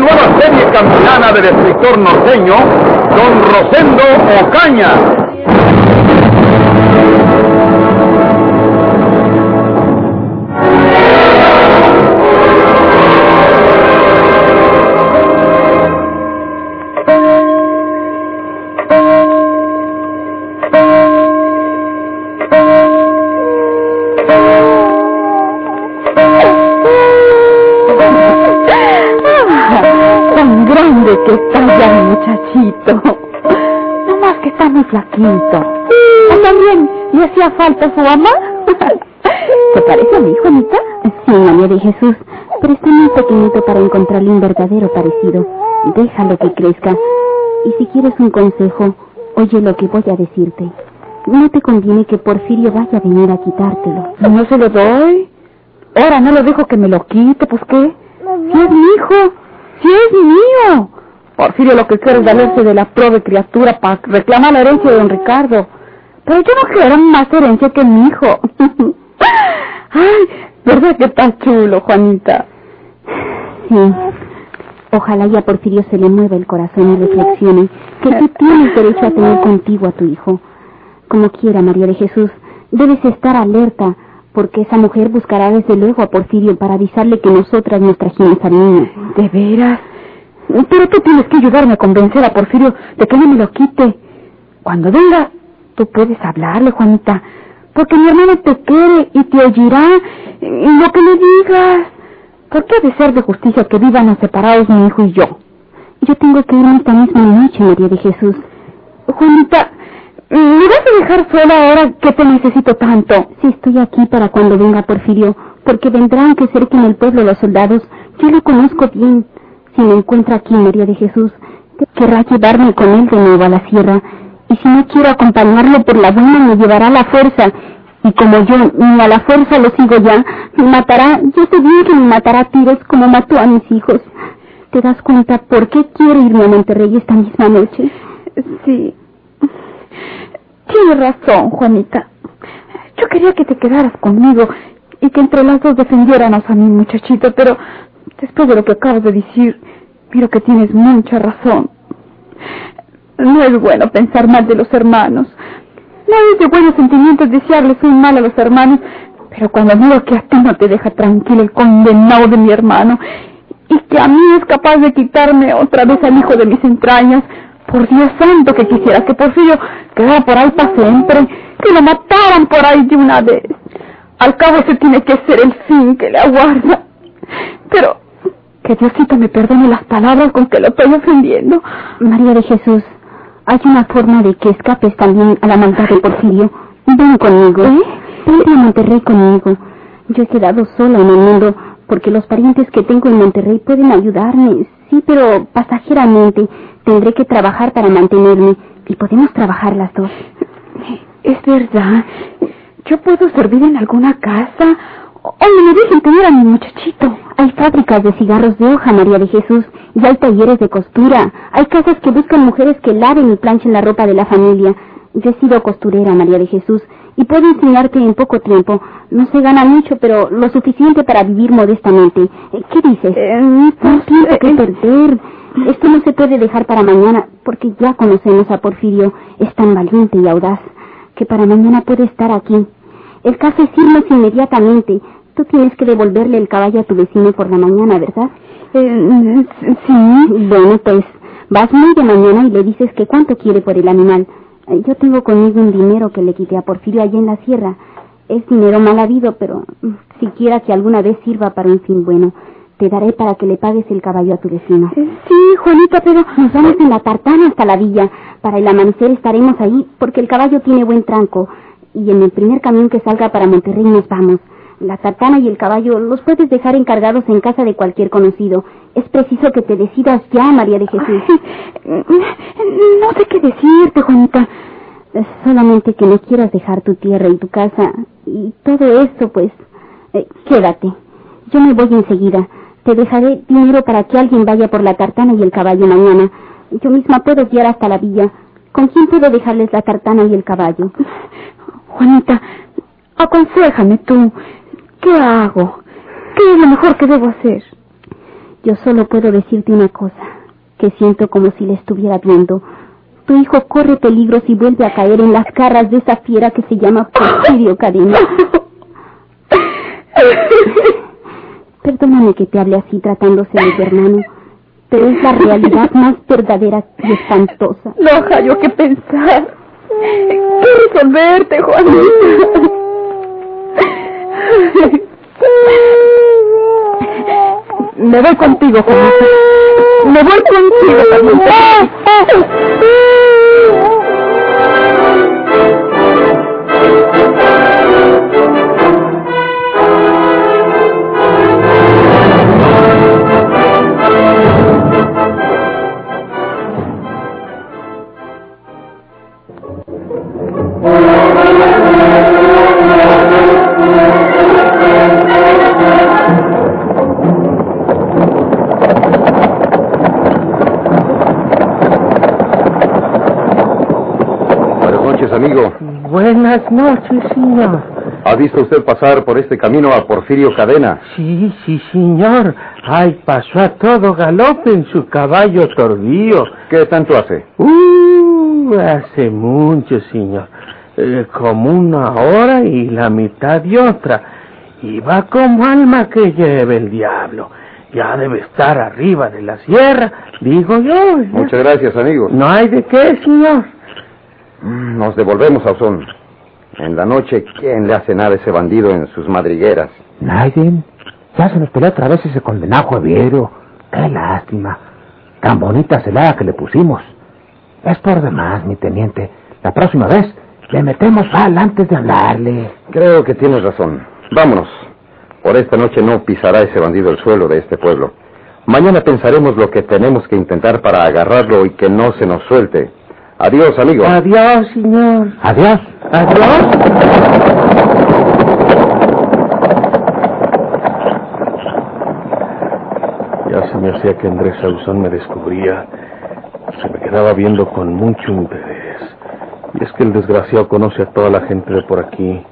Nueva serie campilana del escritor norteño, Don Rosendo Ocaña. Falta su mamá? ¿Te parece a mí, Juanita? Sí, María de Jesús, pero está muy pequeñito para encontrarle un verdadero parecido. Déjalo que crezca. Y si quieres un consejo, oye lo que voy a decirte. No te conviene que Porfirio vaya a venir a quitártelo. No se lo doy. Ahora no lo dejo que me lo quite, pues qué. Si es mi hijo, si es mío. Porfirio lo que quiere es valerse de la pobre criatura para reclamar la herencia de don Ricardo. Pero yo no quiero más herencia que mi hijo. Ay, ¿verdad que está chulo, Juanita? Sí. Ojalá ya a Porfirio se le mueva el corazón y reflexione que tú tienes derecho a tener contigo a tu hijo. Como quiera, María de Jesús, debes estar alerta, porque esa mujer buscará desde luego a Porfirio para avisarle que nosotras nos trajimos al niño. ¿De veras? Pero tú tienes que ayudarme a convencer a Porfirio de que no me lo quite. Cuando venga, puedes hablarle, Juanita, porque mi hermano te quiere y te oirá lo que le digas. ¿Por qué ha de ser de justicia que vivan separados mi hijo y yo? Yo tengo que irme esta misma noche, María de Jesús. Juanita, ¿me vas a dejar sola ahora que te necesito tanto? Si estoy aquí para cuando venga Porfirio, porque vendrán que cerca en el pueblo los soldados. Yo lo conozco bien. Si me encuentra aquí, María de Jesús, querrá llevarme con él de nuevo a la sierra. Y si no quiero acompañarlo por la buena, me llevará a la fuerza. Y como yo ni a la fuerza lo sigo ya, me matará, yo sé bien que me matará a tiros como mató a mis hijos. ¿Te das cuenta por qué quiero irme a Monterrey esta misma noche? Sí. Tienes razón, Juanita. Yo quería que te quedaras conmigo y que entre las dos defendiéramos a mi muchachito, pero después de lo que acabas de decir, miro que tienes mucha razón. No es bueno pensar mal de los hermanos. No es de buenos sentimientos desearles un mal a los hermanos, pero cuando miro que a ti no te deja tranquilo el condenado de mi hermano y que a mí es capaz de quitarme otra vez al hijo de mis entrañas, por Dios santo que quisiera que Porfirio quedara por ahí para siempre, que lo mataran por ahí de una vez. Al cabo ese tiene que ser el fin que le aguarda. Pero que Diosito me perdone las palabras con que lo estoy ofendiendo. María de Jesús, hay una forma de que escapes también a la maldad de Porfirio. Ven conmigo. ¿Eh? Vente a Monterrey conmigo. Yo he quedado sola en el mundo porque los parientes que tengo en Monterrey pueden ayudarme. Sí, pero pasajeramente tendré que trabajar para mantenerme y podemos trabajar las dos. Es verdad. Yo puedo servir en alguna casa o me dejen tener a mi muchachito. Hay fábricas de cigarros de hoja, María de Jesús, y hay talleres de costura. Hay casas que buscan mujeres que laven y planchen la ropa de la familia. Yo he sido costurera, María de Jesús, y puedo enseñarte en poco tiempo. No se gana mucho, pero lo suficiente para vivir modestamente. Eh, ¿Qué dices? Eh, no tiempo que perder. Esto no se puede dejar para mañana, porque ya conocemos a Porfirio. Es tan valiente y audaz, que para mañana puede estar aquí. El caso es irnos inmediatamente. Tú tienes que devolverle el caballo a tu vecino por la mañana, ¿verdad? Eh, sí. Bueno, pues vas muy de mañana y le dices que cuánto quiere por el animal. Eh, Yo tengo conmigo un dinero que le quité a Porfirio allá en la sierra. Es dinero mal habido, pero mm, siquiera que alguna vez sirva para un fin bueno. Te daré para que le pagues el caballo a tu vecino. Sí, Juanita, pero... Nos vamos en la tartana hasta la villa. Para el amanecer estaremos ahí porque el caballo tiene buen tranco. Y en el primer camión que salga para Monterrey nos vamos. La tartana y el caballo los puedes dejar encargados en casa de cualquier conocido. Es preciso que te decidas ya, María de Jesús. no sé qué decirte, Juanita. Solamente que no quieras dejar tu tierra y tu casa y todo esto, pues, eh, quédate. Yo me voy enseguida. Te dejaré dinero para que alguien vaya por la tartana y el caballo mañana. Yo misma puedo guiar hasta la villa. ¿Con quién puedo dejarles la tartana y el caballo? Juanita, aconsejame tú. ¿Qué hago? ¿Qué es lo mejor que debo hacer? Yo solo puedo decirte una cosa, que siento como si le estuviera viendo. Tu hijo corre peligro si vuelve a caer en las garras de esa fiera que se llama Porfirio Cadena. Perdóname que te hable así tratándose de tu hermano, pero es la realidad más verdadera y espantosa. No hallo que pensar. ¿Qué resolverte, Juanita? Me voy contigo, Juanita. Me voy contigo, Juanita. Buenas noches, señor. ¿Ha visto usted pasar por este camino a Porfirio Cadena? Sí, sí, señor. Ay, pasó a todo galope en su caballo torbío. ¿Qué tanto hace? Uh, hace mucho, señor. Eh, como una hora y la mitad de otra. Y va como alma que lleve el diablo. Ya debe estar arriba de la sierra, digo yo. Muchas gracias, amigo. No hay de qué, señor. Mm, nos devolvemos a Ozón. En la noche, ¿quién le hace nada a ese bandido en sus madrigueras? Nadie. Ya se nos peleó otra vez ese condenado Javiero. Qué lástima. Tan bonita celada que le pusimos. Es por demás, mi teniente. La próxima vez le metemos sal antes de hablarle. Creo que tienes razón. Vámonos. Por esta noche no pisará ese bandido el suelo de este pueblo. Mañana pensaremos lo que tenemos que intentar para agarrarlo y que no se nos suelte. Adiós, amigo. Adiós, señor. Adiós. Adiós. Ya se me hacía que Andrés Sauzón me descubría. Se me quedaba viendo con mucho interés. Y es que el desgraciado conoce a toda la gente de por aquí.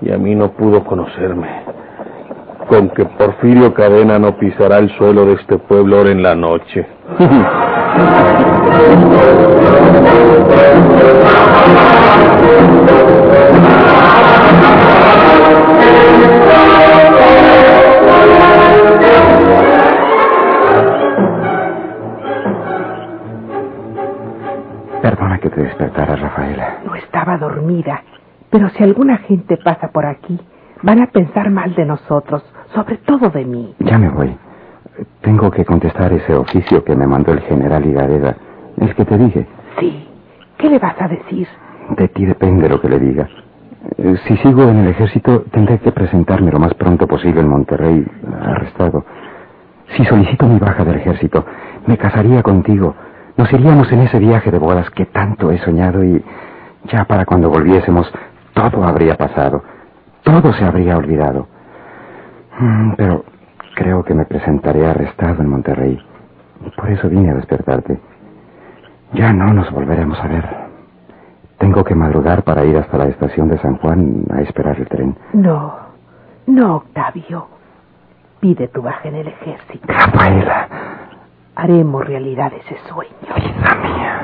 Y a mí no pudo conocerme. Con que Porfirio Cadena no pisará el suelo de este pueblo ahora en la noche. Perdona que te despertara, Rafaela. No estaba dormida, pero si alguna gente pasa por aquí, van a pensar mal de nosotros, sobre todo de mí. Ya me voy. Tengo que contestar ese oficio que me mandó el general Higareda, el que te dije. Sí. ¿Qué le vas a decir? De ti depende lo que le diga. Eh, Si sigo en el ejército, tendré que presentarme lo más pronto posible en Monterrey, arrestado. Si solicito mi baja del ejército, me casaría contigo. Nos iríamos en ese viaje de bodas que tanto he soñado y ya para cuando volviésemos, todo habría pasado. Todo se habría olvidado. Mm, Pero creo que me presentaré arrestado en Monterrey. Por eso vine a despertarte. Ya no nos volveremos a ver. Tengo que madrugar para ir hasta la estación de San Juan a esperar el tren. No, no, Octavio. Pide tu baja en el ejército. Rafaela, Haremos realidad ese sueño. vida mía.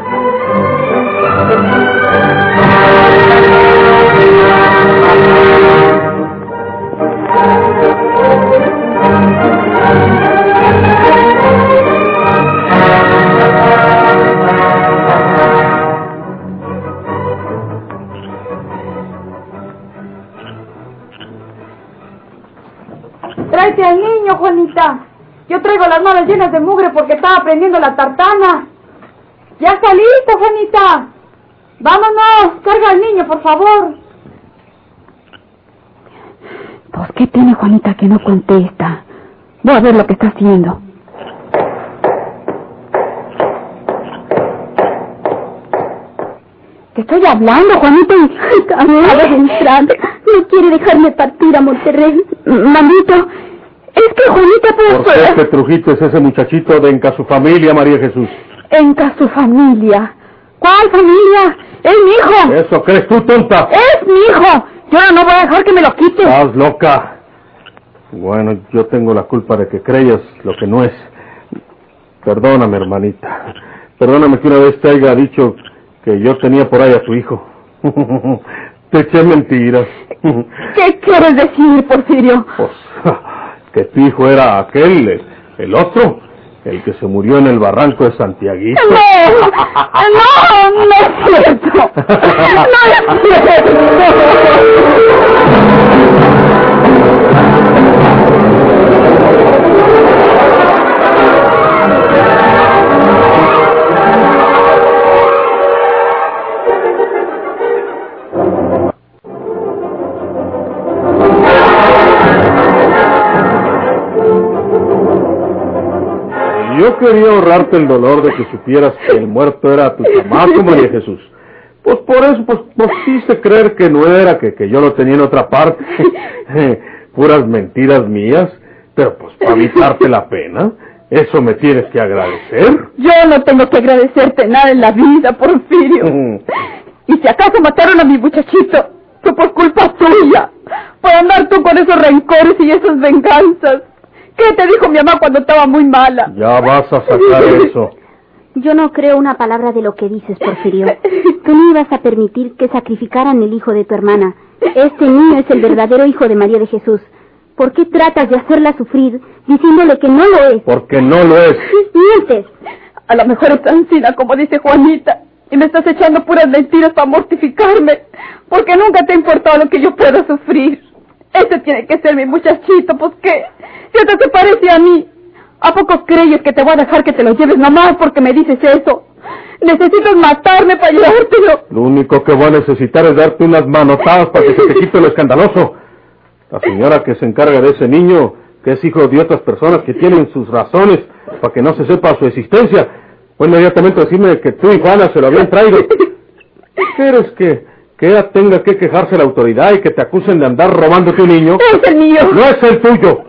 Traigo las manos llenas de mugre porque estaba prendiendo la tartana. Ya está listo, Juanita. Vámonos, carga al niño, por favor. Pues, ¿qué tiene Juanita que no contesta? Voy a ver lo que está haciendo. Te estoy hablando, Juanita, acaba de entrar. No quiere dejarme partir a Monterrey. Mamito, es que Juanita pues... ¿Por qué Petrujito es ese muchachito de Enca su familia, María Jesús? Enca su familia. ¿Cuál familia? Es mi hijo. ¿Eso crees tú, tonta? Es mi hijo. Yo no voy a dejar que me lo quite. Estás loca. Bueno, yo tengo la culpa de que creas lo que no es. Perdóname, hermanita. Perdóname que una vez te haya dicho que yo tenía por ahí a tu hijo. te eché mentiras. ¿Qué quieres decir, Porfirio? Pues, que tu hijo era aquel, el, otro, el que se murió en el barranco de Santiaguito. No, no, no es cierto. No es quería ahorrarte el dolor de que supieras que el muerto era tu chamaco, María Jesús. Pues por eso, pues, pues quise creer que no era, que, que yo lo tenía en otra parte. Puras mentiras mías. Pero pues para evitarte la pena, eso me tienes que agradecer. Yo no tengo que agradecerte nada en la vida, Porfirio. y si acaso mataron a mi muchachito, fue por culpa tuya. Por andar tú con esos rencores y esas venganzas. ¿Qué te dijo mi mamá cuando estaba muy mala? Ya vas a sacar eso. Yo no creo una palabra de lo que dices, Porfirio. Tú no ibas a permitir que sacrificaran el hijo de tu hermana. Este niño es el verdadero hijo de María de Jesús. ¿Por qué tratas de hacerla sufrir diciéndole que no lo es? Porque no lo es. Mientes. A lo mejor es tan fina como dice Juanita. Y me estás echando puras mentiras para mortificarme. Porque nunca te ha importado lo que yo pueda sufrir. Ese tiene que ser mi muchachito, pues qué. Si hasta se parece a mí. ¿A poco crees que te voy a dejar que te lo lleves nomás porque me dices eso? Necesitas matarme para llevártelo. Lo único que voy a necesitar es darte unas manotadas para que se te quite lo escandaloso. La señora que se encarga de ese niño, que es hijo de otras personas que tienen sus razones para que no se sepa su existencia, fue inmediatamente decirme que tú y Juana se lo habían traído. ¿Quieres que, que ella tenga que quejarse a la autoridad y que te acusen de andar robando tu niño? Es el mío. No es el tuyo.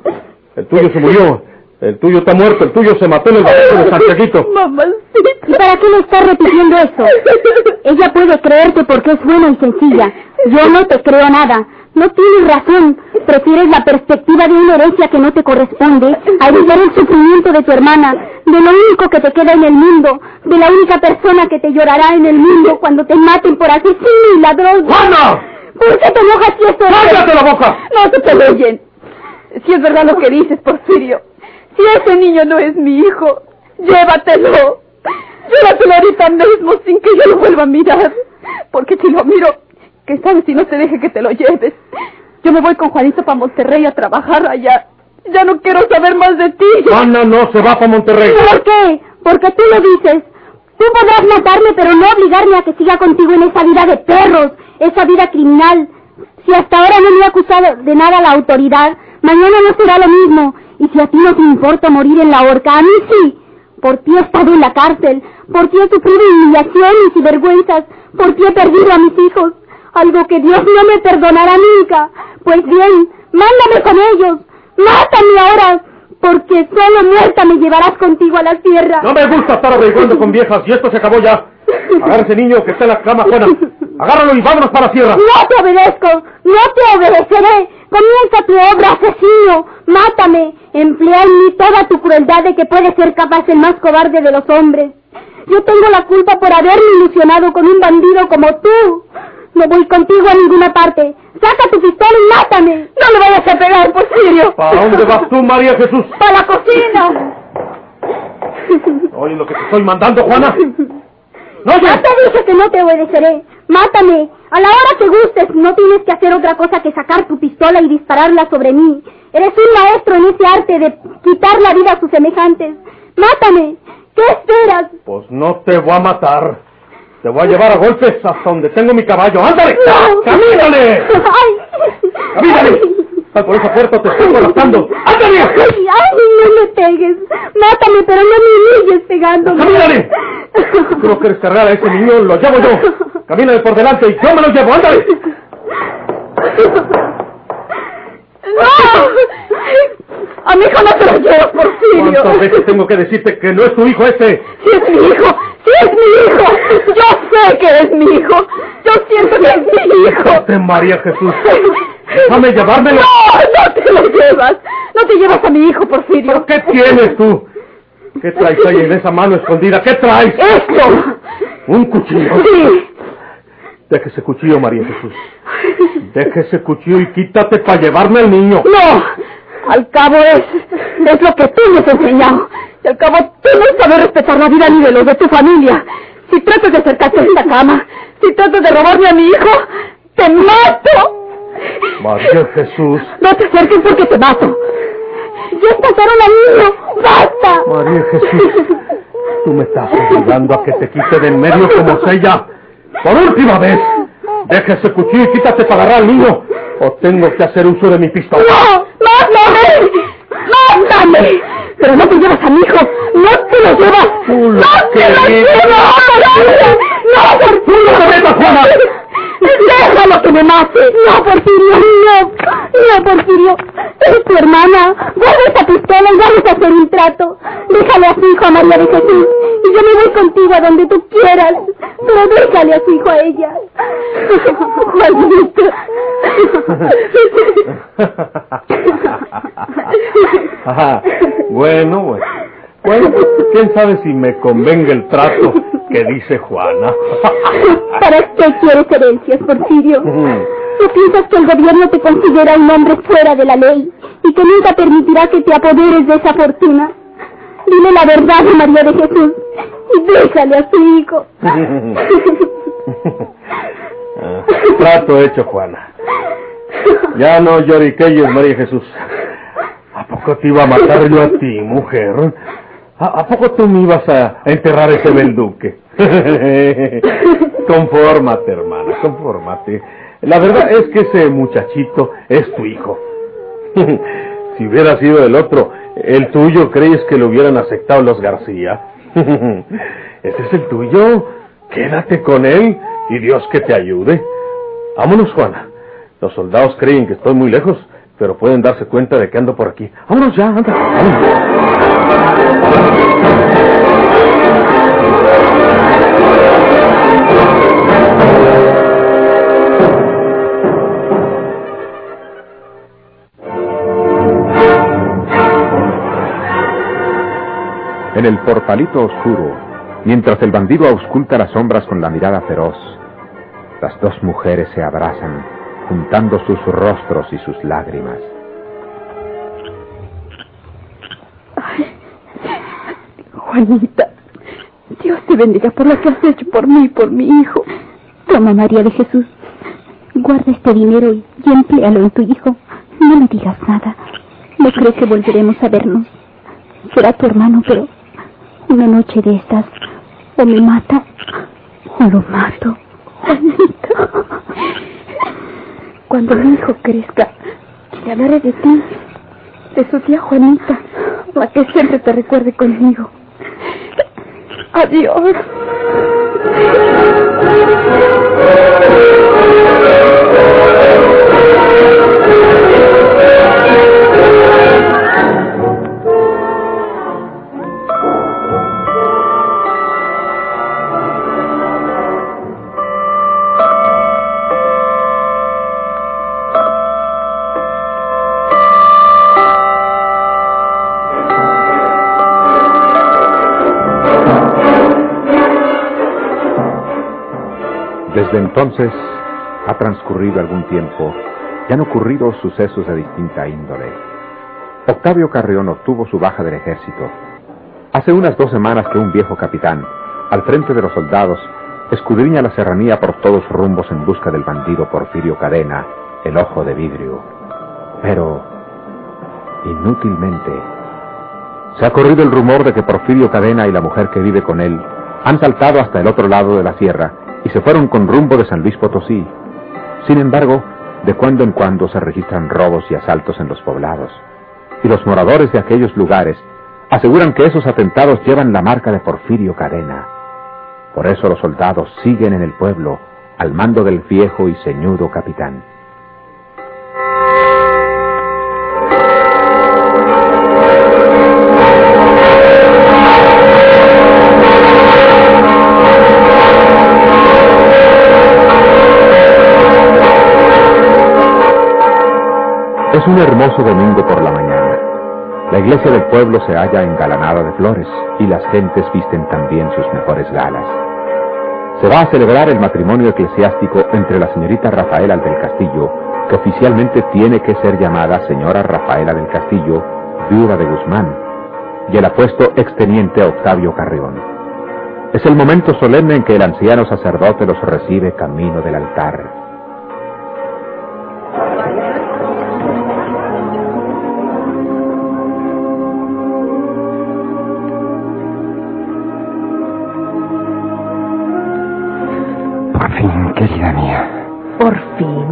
El tuyo se murió. El tuyo está muerto. El tuyo se mató en el barranco de Santiaguito. Mamacita. ¿Y para qué le estás repitiendo eso? Ella puede creerte porque es buena y sencilla. Yo no te creo nada. No tienes razón. Prefieres la perspectiva de una herencia que no te corresponde a evitar el sufrimiento de tu hermana, de lo único que te queda en el mundo, de la única persona que te llorará en el mundo cuando te maten por asesino y ladrón. ¡Juana! ¿Por qué te enojas si esto ¡Cállate la boca! No se te oyen. Si es verdad lo que dices, Porfirio. Si ese niño no es mi hijo, llévatelo. Llévatelo ahorita mismo sin que yo lo vuelva a mirar. Porque si lo miro, que sabes si no te deje que te lo lleves. Yo me voy con Juanito para Monterrey a trabajar allá. Ya no quiero saber más de ti. Juana no se va para Monterrey. ¿Por qué? Porque tú lo dices. Tú podrás matarme, pero no obligarme a que siga contigo en esa vida de perros, esa vida criminal. Si hasta ahora no me ha acusado de nada la autoridad, mañana no será lo mismo. Y si a ti no te importa morir en la horca, a mí sí. Por ti he estado en la cárcel, por ti he sufrido humillaciones y vergüenzas, por ti he perdido a mis hijos. Algo que Dios no me perdonará nunca. Pues bien, mándame con ellos. Mátame ahora, porque solo muerta me llevarás contigo a la tierra. No me gusta estar averiguando con viejas y esto se acabó ya. Agarra ese niño que está en la cama, Juana. Agárralo y vámonos para la sierra. No te obedezco, no te obedeceré. Comienza tu obra, asesino. Mátame. Emplea en mí toda tu crueldad de que puedes ser capaz el más cobarde de los hombres. Yo tengo la culpa por haberme ilusionado con un bandido como tú. No voy contigo a ninguna parte. Saca tu pistola y mátame. No le vayas a pegar, Porfirio. ¿Para dónde vas tú, María Jesús? Para la cocina. Oye lo que te estoy mandando, Juana. No, Ya te dije que no te obedeceré. Mátame. A la hora que gustes, no tienes que hacer otra cosa que sacar tu pistola y dispararla sobre mí. Eres un maestro en ese arte de quitar la vida a sus semejantes. Mátame. ¿Qué esperas? Pues no te voy a matar. Te voy a llevar a golpes hasta donde tengo mi caballo. ¡Ándale! No. ¡Camínale! Ay. ¡Camínale! ¡Sal por esa puerta! ¡Te estoy colapsando! ¡Ándale! ¡Ay, ay, no me pegues! ¡Mátame, pero no me humilles pegándome! ¡Camínale! Tú no quieres cargar a ese niño, lo llevo yo. Camínale por delante y yo me lo llevo, ándale. ¡No! A mi hijo no te lo llevo, Porfirio. ¿Cuántas veces tengo que decirte que no es tu hijo ese? Sí es mi hijo, sí es mi hijo. Yo sé que es mi hijo. Yo siento que es mi hijo. ¡De María Jesús! ¡Déjame llevármelo! No, no te lo llevas. No te llevas a mi hijo, Porfirio. ¿Qué tienes tú? ¿Qué traes ahí en esa mano escondida? ¿Qué traes? Esto. ¿Un cuchillo? Sí. Deje ese cuchillo, María Jesús. Deje ese cuchillo y quítate para llevarme al niño. No. Al cabo es, es lo que tú me has enseñado. Y al cabo tú no sabes respetar la vida ni de los de tu familia. Si tratas de acercarte a esta cama, si tratas de robarme a mi hijo, te mato. María Jesús. No te acerques porque te mato. Ya mataron al niño. ¡Basta! María Jesús. Tú me estás obligando a que te quite de en medio como ella. Por última vez. Deja ese cuchillo y quítate para agarrar al niño. O tengo que hacer uso de mi pistola. ¡No! ¡Mátame! ¡Mátame! Pero no te llevas a mi hijo. ¡No te lo llevas! ¡No te lo llevas! ¡No, Porfirio! ¡No te metas, Juana! ¡Déjalo que me mate! No, Porfirio, no. Porfirio. Es tu hermana. Guarda esa pistola y vamos a hacer un trato. Déjale a su hijo a María de Jesús. Y yo me voy contigo a donde tú quieras. Pero déjale a su hijo a ella. Juanito. Ajá. Bueno, bueno. Bueno, pues, quién sabe si me convenga el trato que dice Juana. ¿Para qué quieres herencias, Porfirio? ¿Tú piensas que el gobierno te considera un hombre fuera de la ley y que nunca permitirá que te apoderes de esa fortuna? Dile la verdad a María de Jesús y déjale a su hijo. Ah, trato hecho, Juana. Ya no lloriquelles, María Jesús. ¿A poco te iba a matar yo a ti, mujer? ¿A, a poco tú me ibas a enterrar ese belduque? confórmate, hermana, confórmate. La verdad es que ese muchachito es tu hijo. si hubiera sido el otro, el tuyo, ¿crees que lo hubieran aceptado los García? ese es el tuyo. Quédate con él y Dios que te ayude. Vámonos, Juana. Los soldados creen que estoy muy lejos, pero pueden darse cuenta de que ando por aquí. Vámonos ya, anda. vámonos. En el portalito oscuro, mientras el bandido ausculta las sombras con la mirada feroz, las dos mujeres se abrazan, juntando sus rostros y sus lágrimas. Juanita, Dios te bendiga por lo que has hecho por mí y por mi hijo. Toma, María de Jesús. Guarda este dinero y, y empléalo en tu hijo. No le digas nada. No creo que volveremos a vernos. Será tu hermano, pero una noche de estas o me mata o lo mato. Juanita, cuando mi hijo crezca, le hablaré de ti, de su tía Juanita, la que siempre te recuerde conmigo. Adiós. Desde entonces ha transcurrido algún tiempo y han ocurrido sucesos de distinta índole. Octavio Carrión obtuvo su baja del ejército. Hace unas dos semanas que un viejo capitán, al frente de los soldados, escudriña la serranía por todos rumbos en busca del bandido Porfirio Cadena, el ojo de vidrio. Pero, inútilmente, se ha corrido el rumor de que Porfirio Cadena y la mujer que vive con él han saltado hasta el otro lado de la sierra y se fueron con rumbo de San Luis Potosí. Sin embargo, De cuando en cuando se registran robos y asaltos en los poblados, y los moradores de aquellos lugares aseguran que esos atentados llevan la marca de Porfirio Cadena. Por eso los soldados siguen en el pueblo al mando del viejo y ceñudo capitán. Es un hermoso domingo por la mañana. La iglesia del pueblo se halla engalanada de flores y las gentes visten también sus mejores galas. Se va a celebrar el matrimonio eclesiástico entre la señorita Rafaela del Castillo, que oficialmente tiene que ser llamada señora Rafaela del Castillo, viuda de Guzmán, y el apuesto exteniente Octavio Carrión. Es el momento solemne en que el anciano sacerdote los recibe camino del altar. Querida mía. Por fin.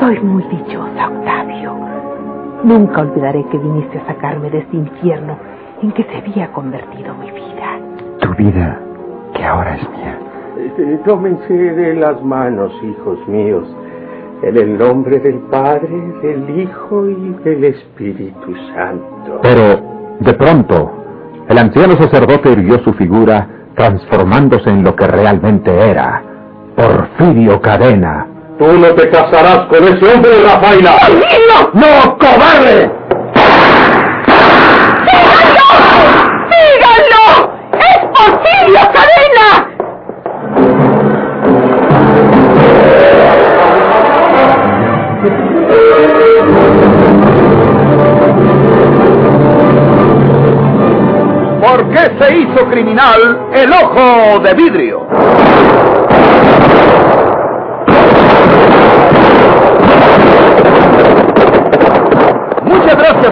Soy muy dichosa, Octavio. Nunca olvidaré que viniste a sacarme de este infierno en que se había convertido mi vida. Tu vida, que ahora es mía. Eh, tómense de las manos, hijos míos, en el nombre del Padre, del Hijo y del Espíritu Santo. Pero, de pronto, el anciano sacerdote irguió su figura, transformándose en lo que realmente era Porfirio Cadena. Tú no te casarás con ese hombre, Rafaela. ¡No! ¡No, cobarde! ¡Síganlo! ¡Síganlo! ¡Es Porfirio Cadena! ¿Por qué se hizo criminal el ojo de vidrio? Muchas gracias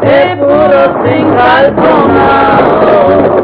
de puro sin calzonado.